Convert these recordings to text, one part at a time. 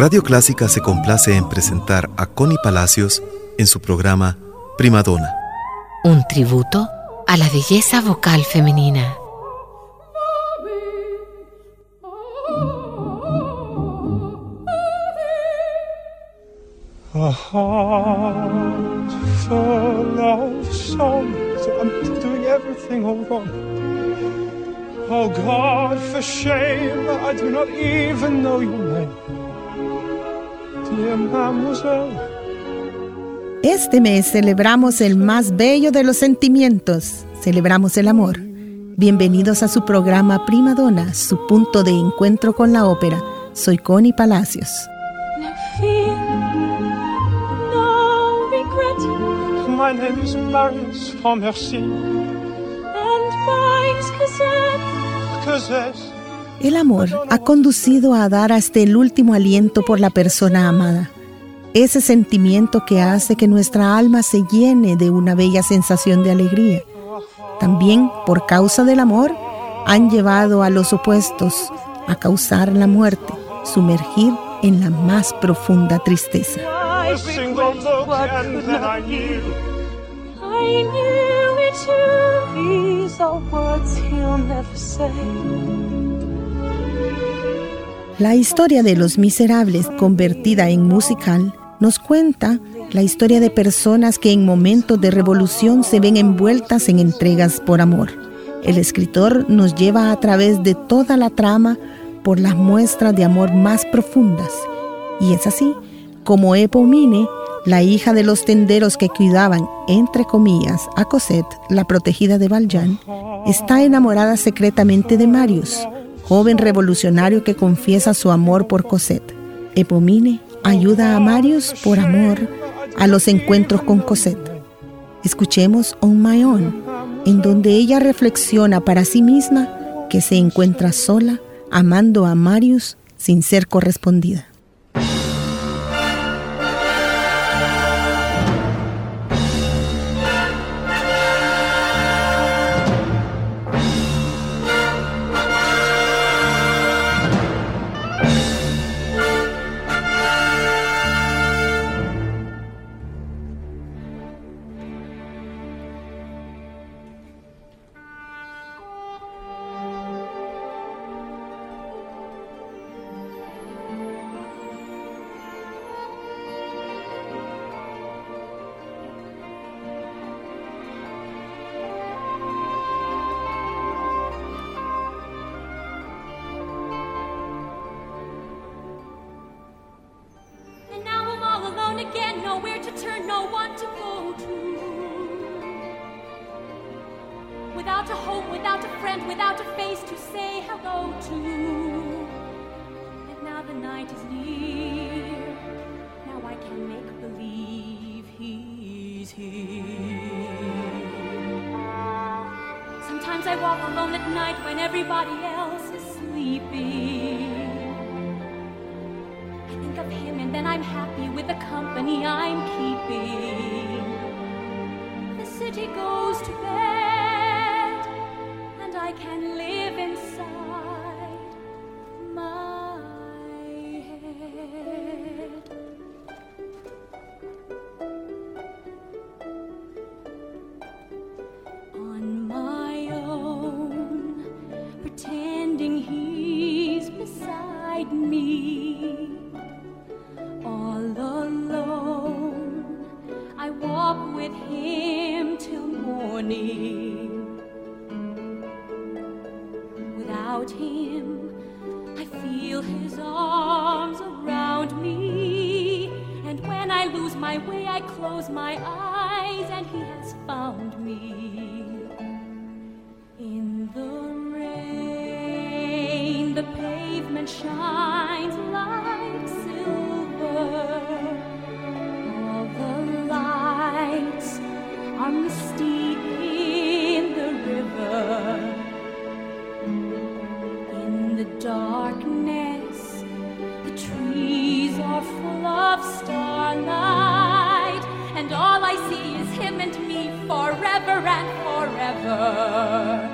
Radio Clásica se complace en presentar a Connie Palacios en su programa Primadona. Un tributo a la belleza vocal femenina. A heart full of songs. I'm doing everything all wrong. Oh God, for shame, I do not even know your name. Este mes celebramos el más bello de los sentimientos, celebramos el amor. Bienvenidos a su programa Prima Donna, su punto de encuentro con la ópera. Soy Connie Palacios. My El amor ha conducido a dar hasta el último aliento por la persona amada. Ese sentimiento que hace que nuestra alma se llene de una bella sensación de alegría. También, por causa del amor, han llevado a los opuestos a causar la muerte, sumergir en la más profunda tristeza. La historia de Los Miserables, convertida en musical, nos cuenta la historia de personas que en momentos de revolución se ven envueltas en entregas por amor. El escritor nos lleva a través de toda la trama por las muestras de amor más profundas. Y es así como Epomine, la hija de los tenderos que cuidaban, entre comillas, a Cosette, la protegida de Valjean, está enamorada secretamente de Marius, joven revolucionario que confiesa su amor por Cosette. Epomine ayuda a Marius por amor a los encuentros con Cosette. Escuchemos On My Own, en donde ella reflexiona para sí misma que se encuentra sola amando a Marius sin ser correspondida. without a home, without a friend, without a face to say hello to. And now the night is near, now I can make believe he's here. Sometimes I walk alone at night when everybody else is sleeping. I think of him and then I'm happy with the company I'm keeping. The city goes to bed. Without him, I feel his arms around me. And when I lose my way, I close my eyes, and he has found me. In the rain, the pavement shines like silver. All the lights are darkness, the trees are full of starlight, and all I see is him and me forever and forever.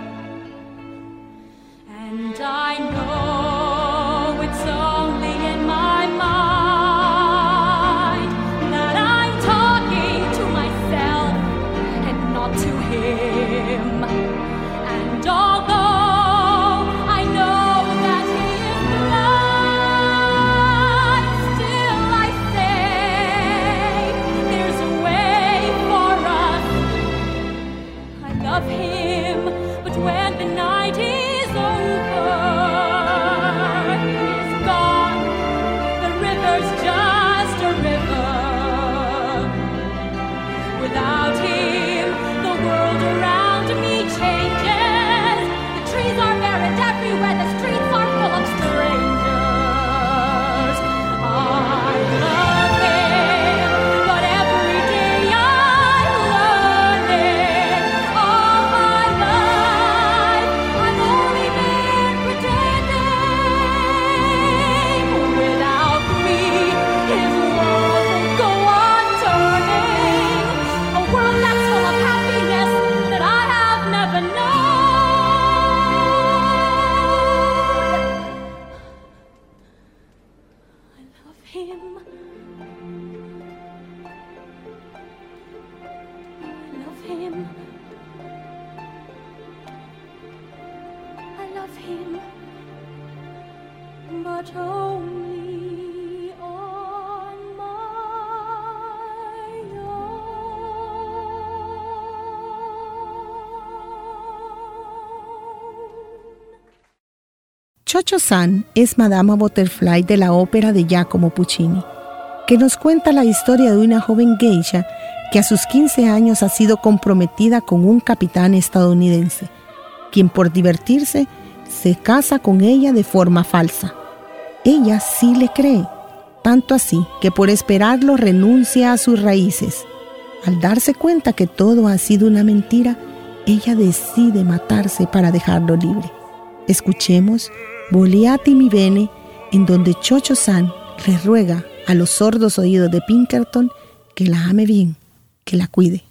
San es Madama Butterfly de la ópera de Giacomo Puccini, que nos cuenta la historia de una joven geisha que a sus 15 años ha sido comprometida con un capitán estadounidense, quien por divertirse se casa con ella de forma falsa. Ella sí le cree, tanto así que por esperarlo renuncia a sus raíces. Al darse cuenta que todo ha sido una mentira, ella decide matarse para dejarlo libre. Escuchemos Voliati mi bene, en donde Chocho San le ruega a los sordos oídos de Pinkerton que la ame bien, que la cuide.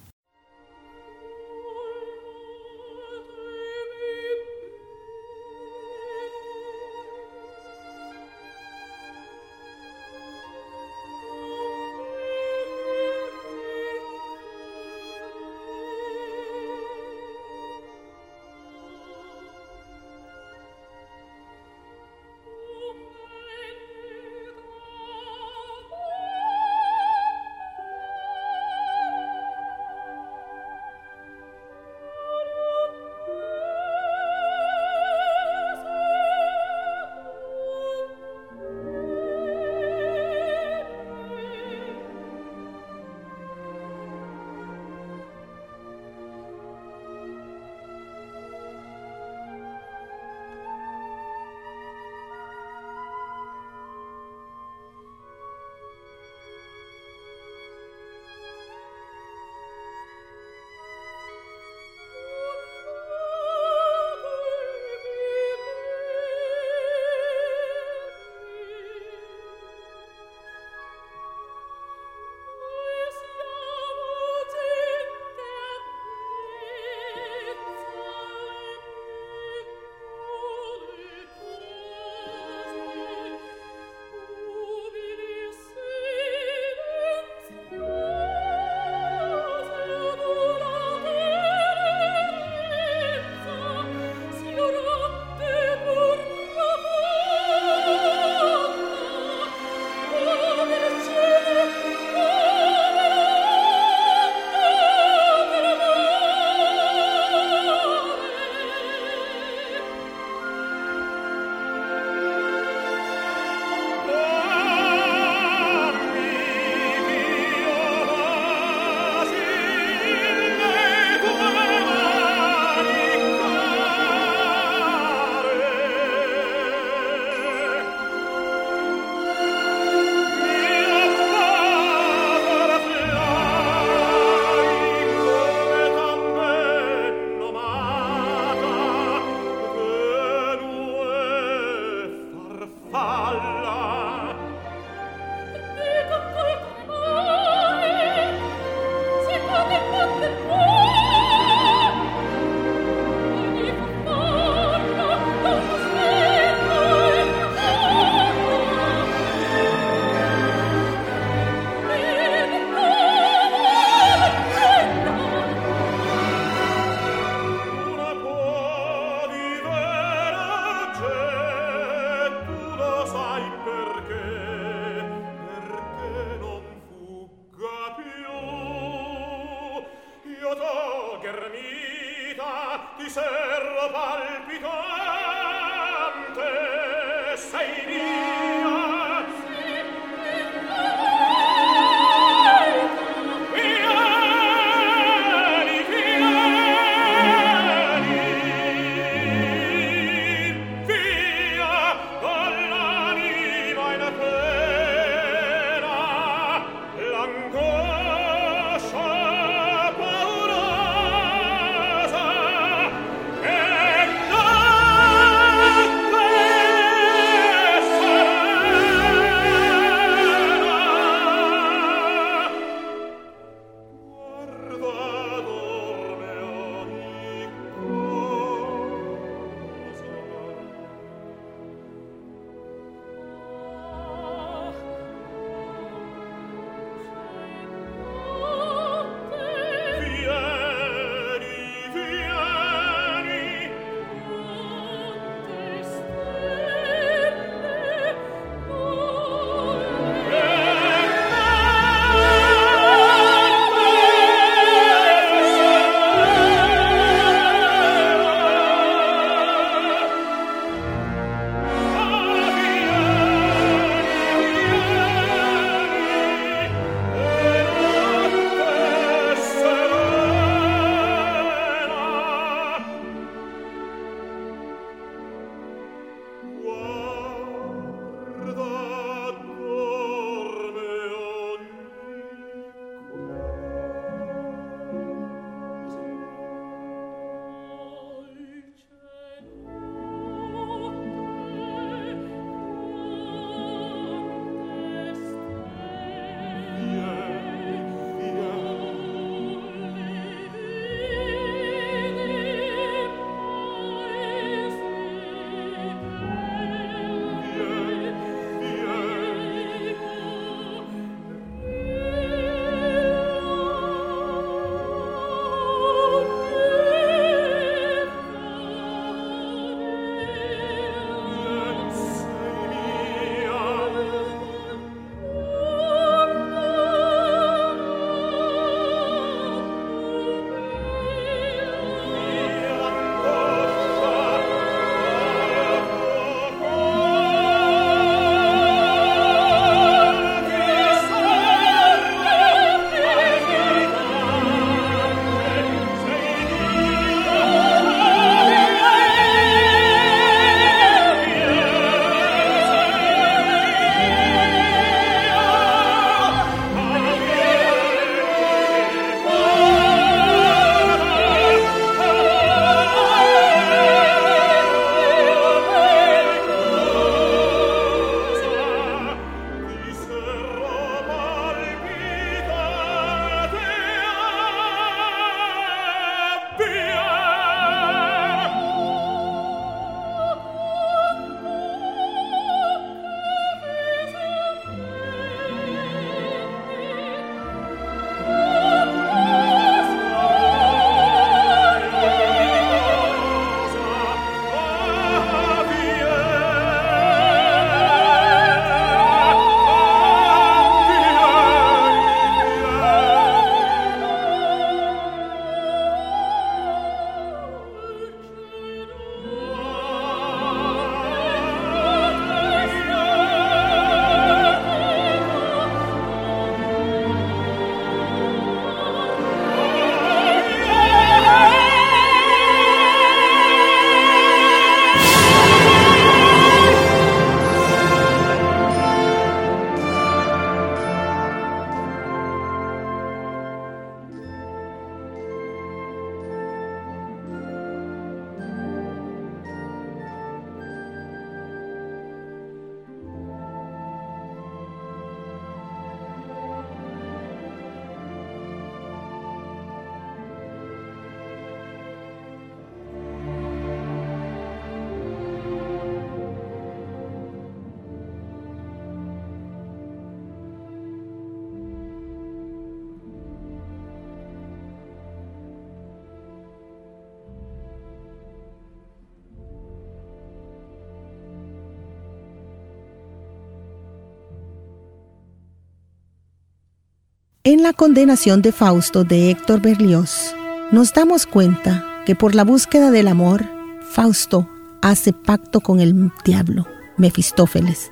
En la condenación de Fausto de Héctor Berlioz, nos damos cuenta que por la búsqueda del amor, Fausto hace pacto con el diablo, Mefistófeles.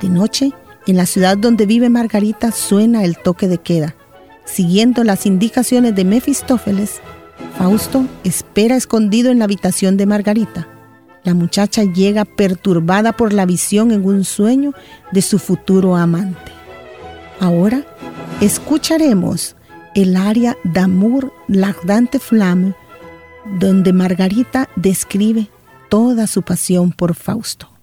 De noche, en la ciudad donde vive Margarita suena el toque de queda. Siguiendo las indicaciones de Mefistófeles, Fausto espera escondido en la habitación de Margarita. La muchacha llega perturbada por la visión en un sueño de su futuro amante. Ahora escucharemos el aria d'Amour l'Ardente Flamme, donde Margarita describe toda su pasión por Fausto.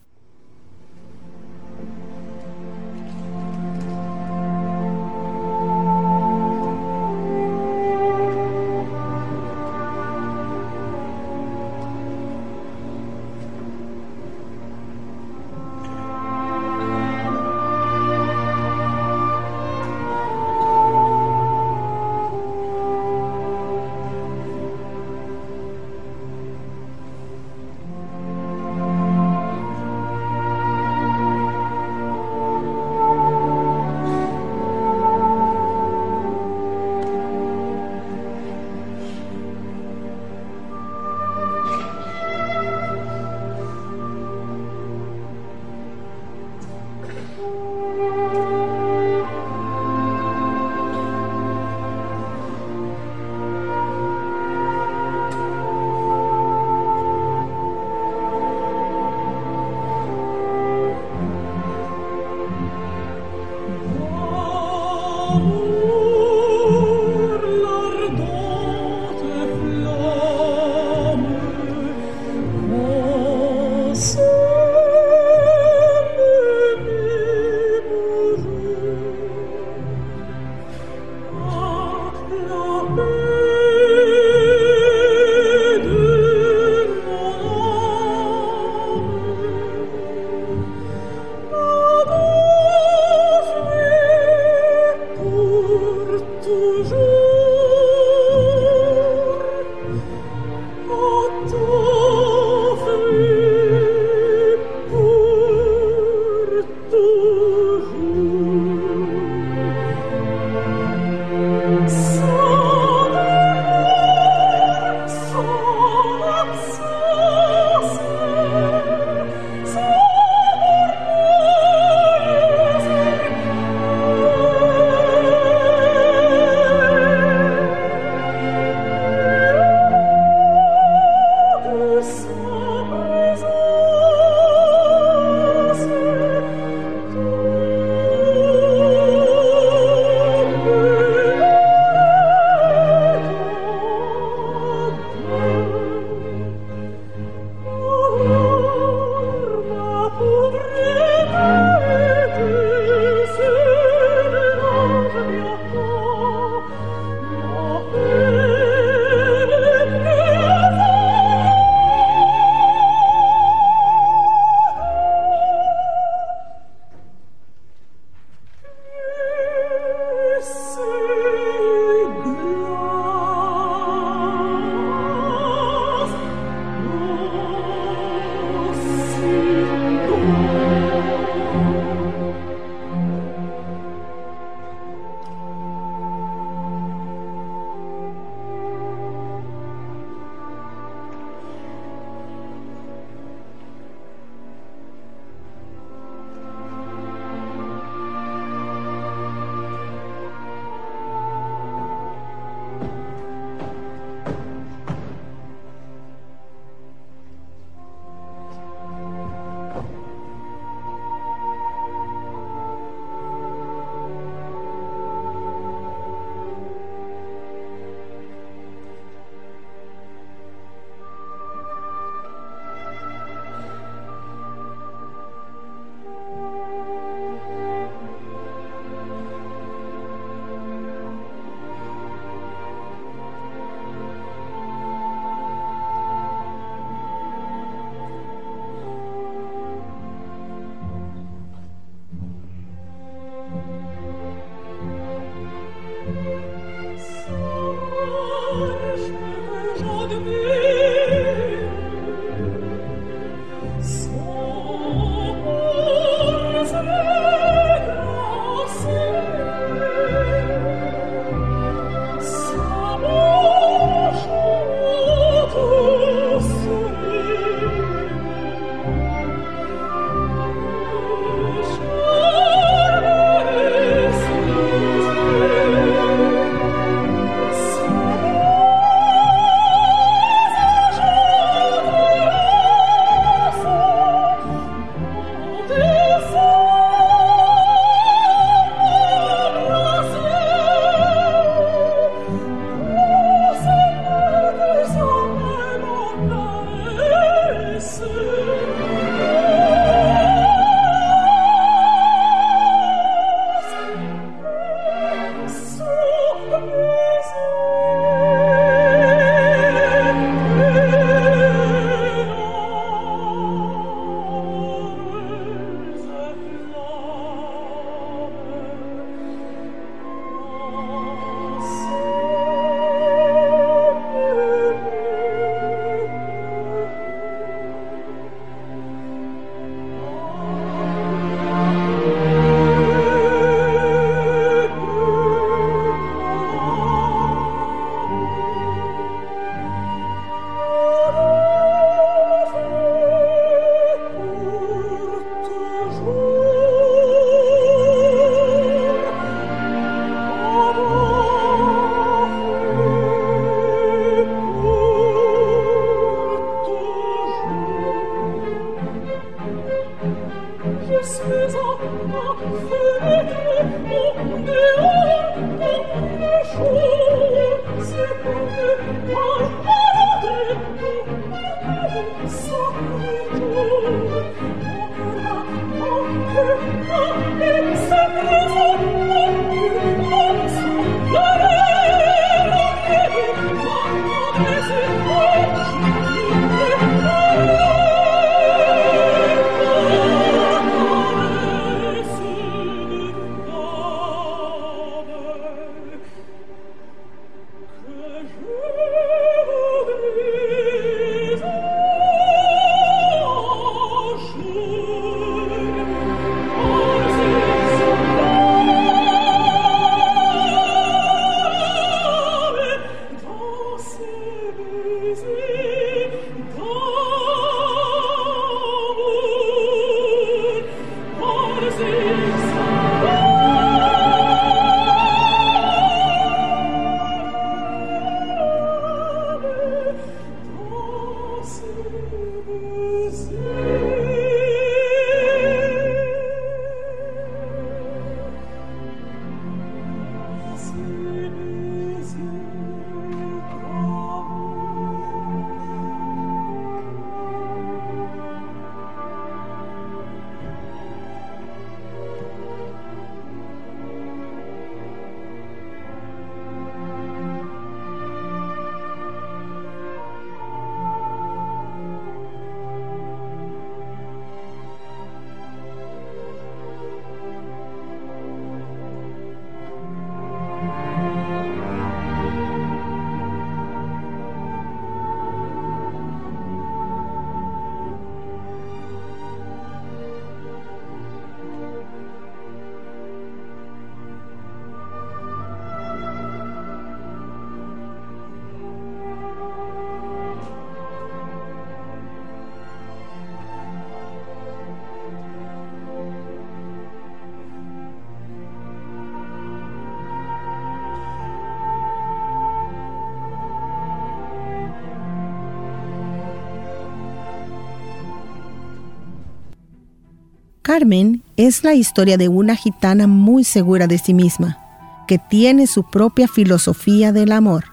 Carmen es la historia de una gitana muy segura de sí misma, que tiene su propia filosofía del amor.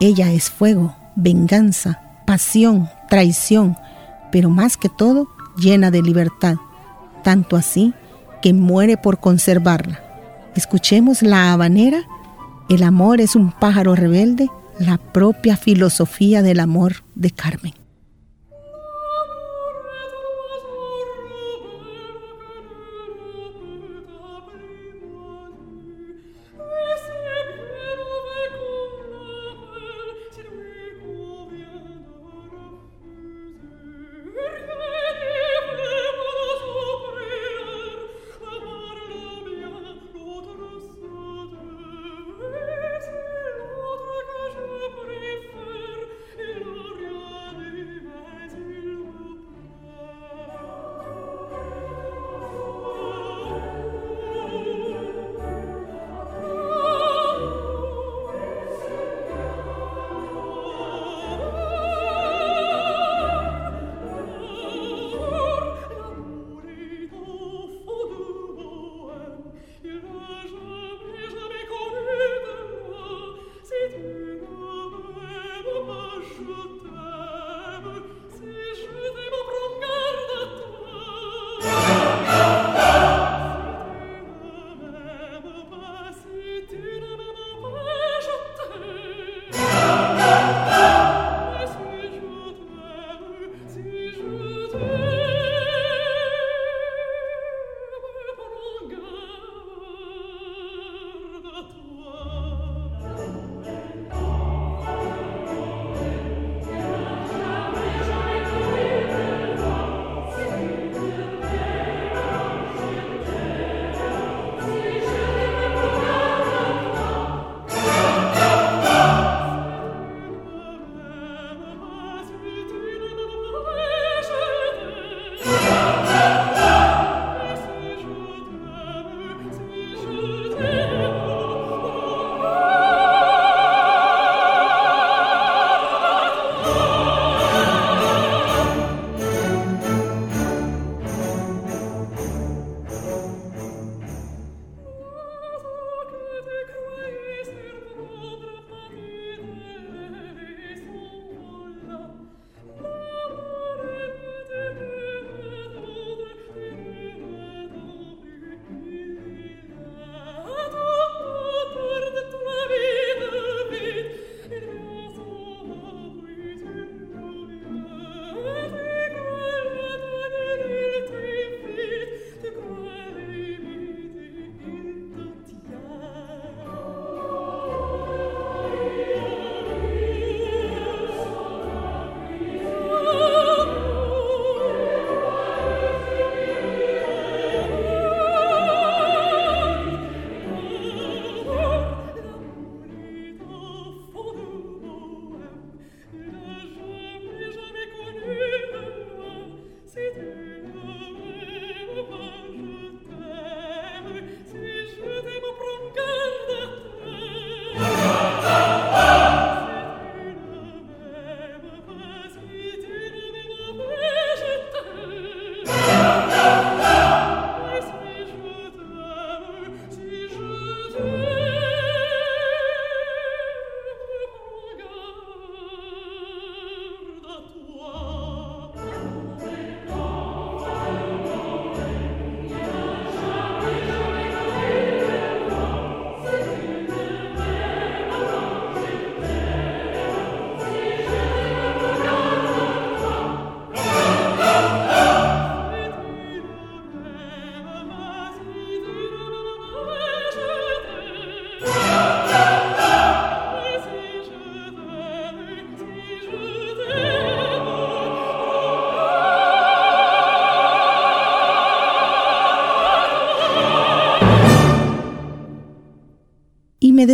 Ella es fuego, venganza, pasión, traición, pero más que todo llena de libertad, tanto así que muere por conservarla. Escuchemos la habanera, el amor es un pájaro rebelde, la propia filosofía del amor de Carmen.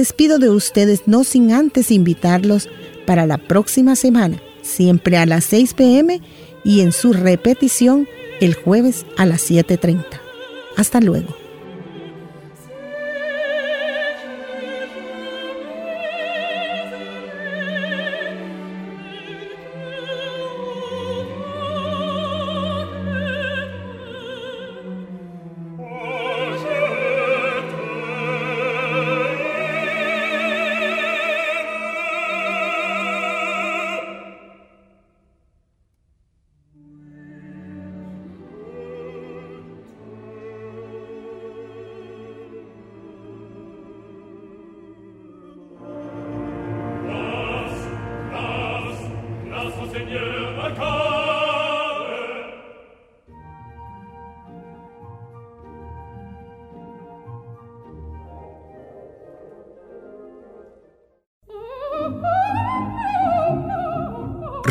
Despido de ustedes no sin antes invitarlos para la próxima semana, siempre a las 6 pm y en su repetición el jueves a las 7.30. Hasta luego.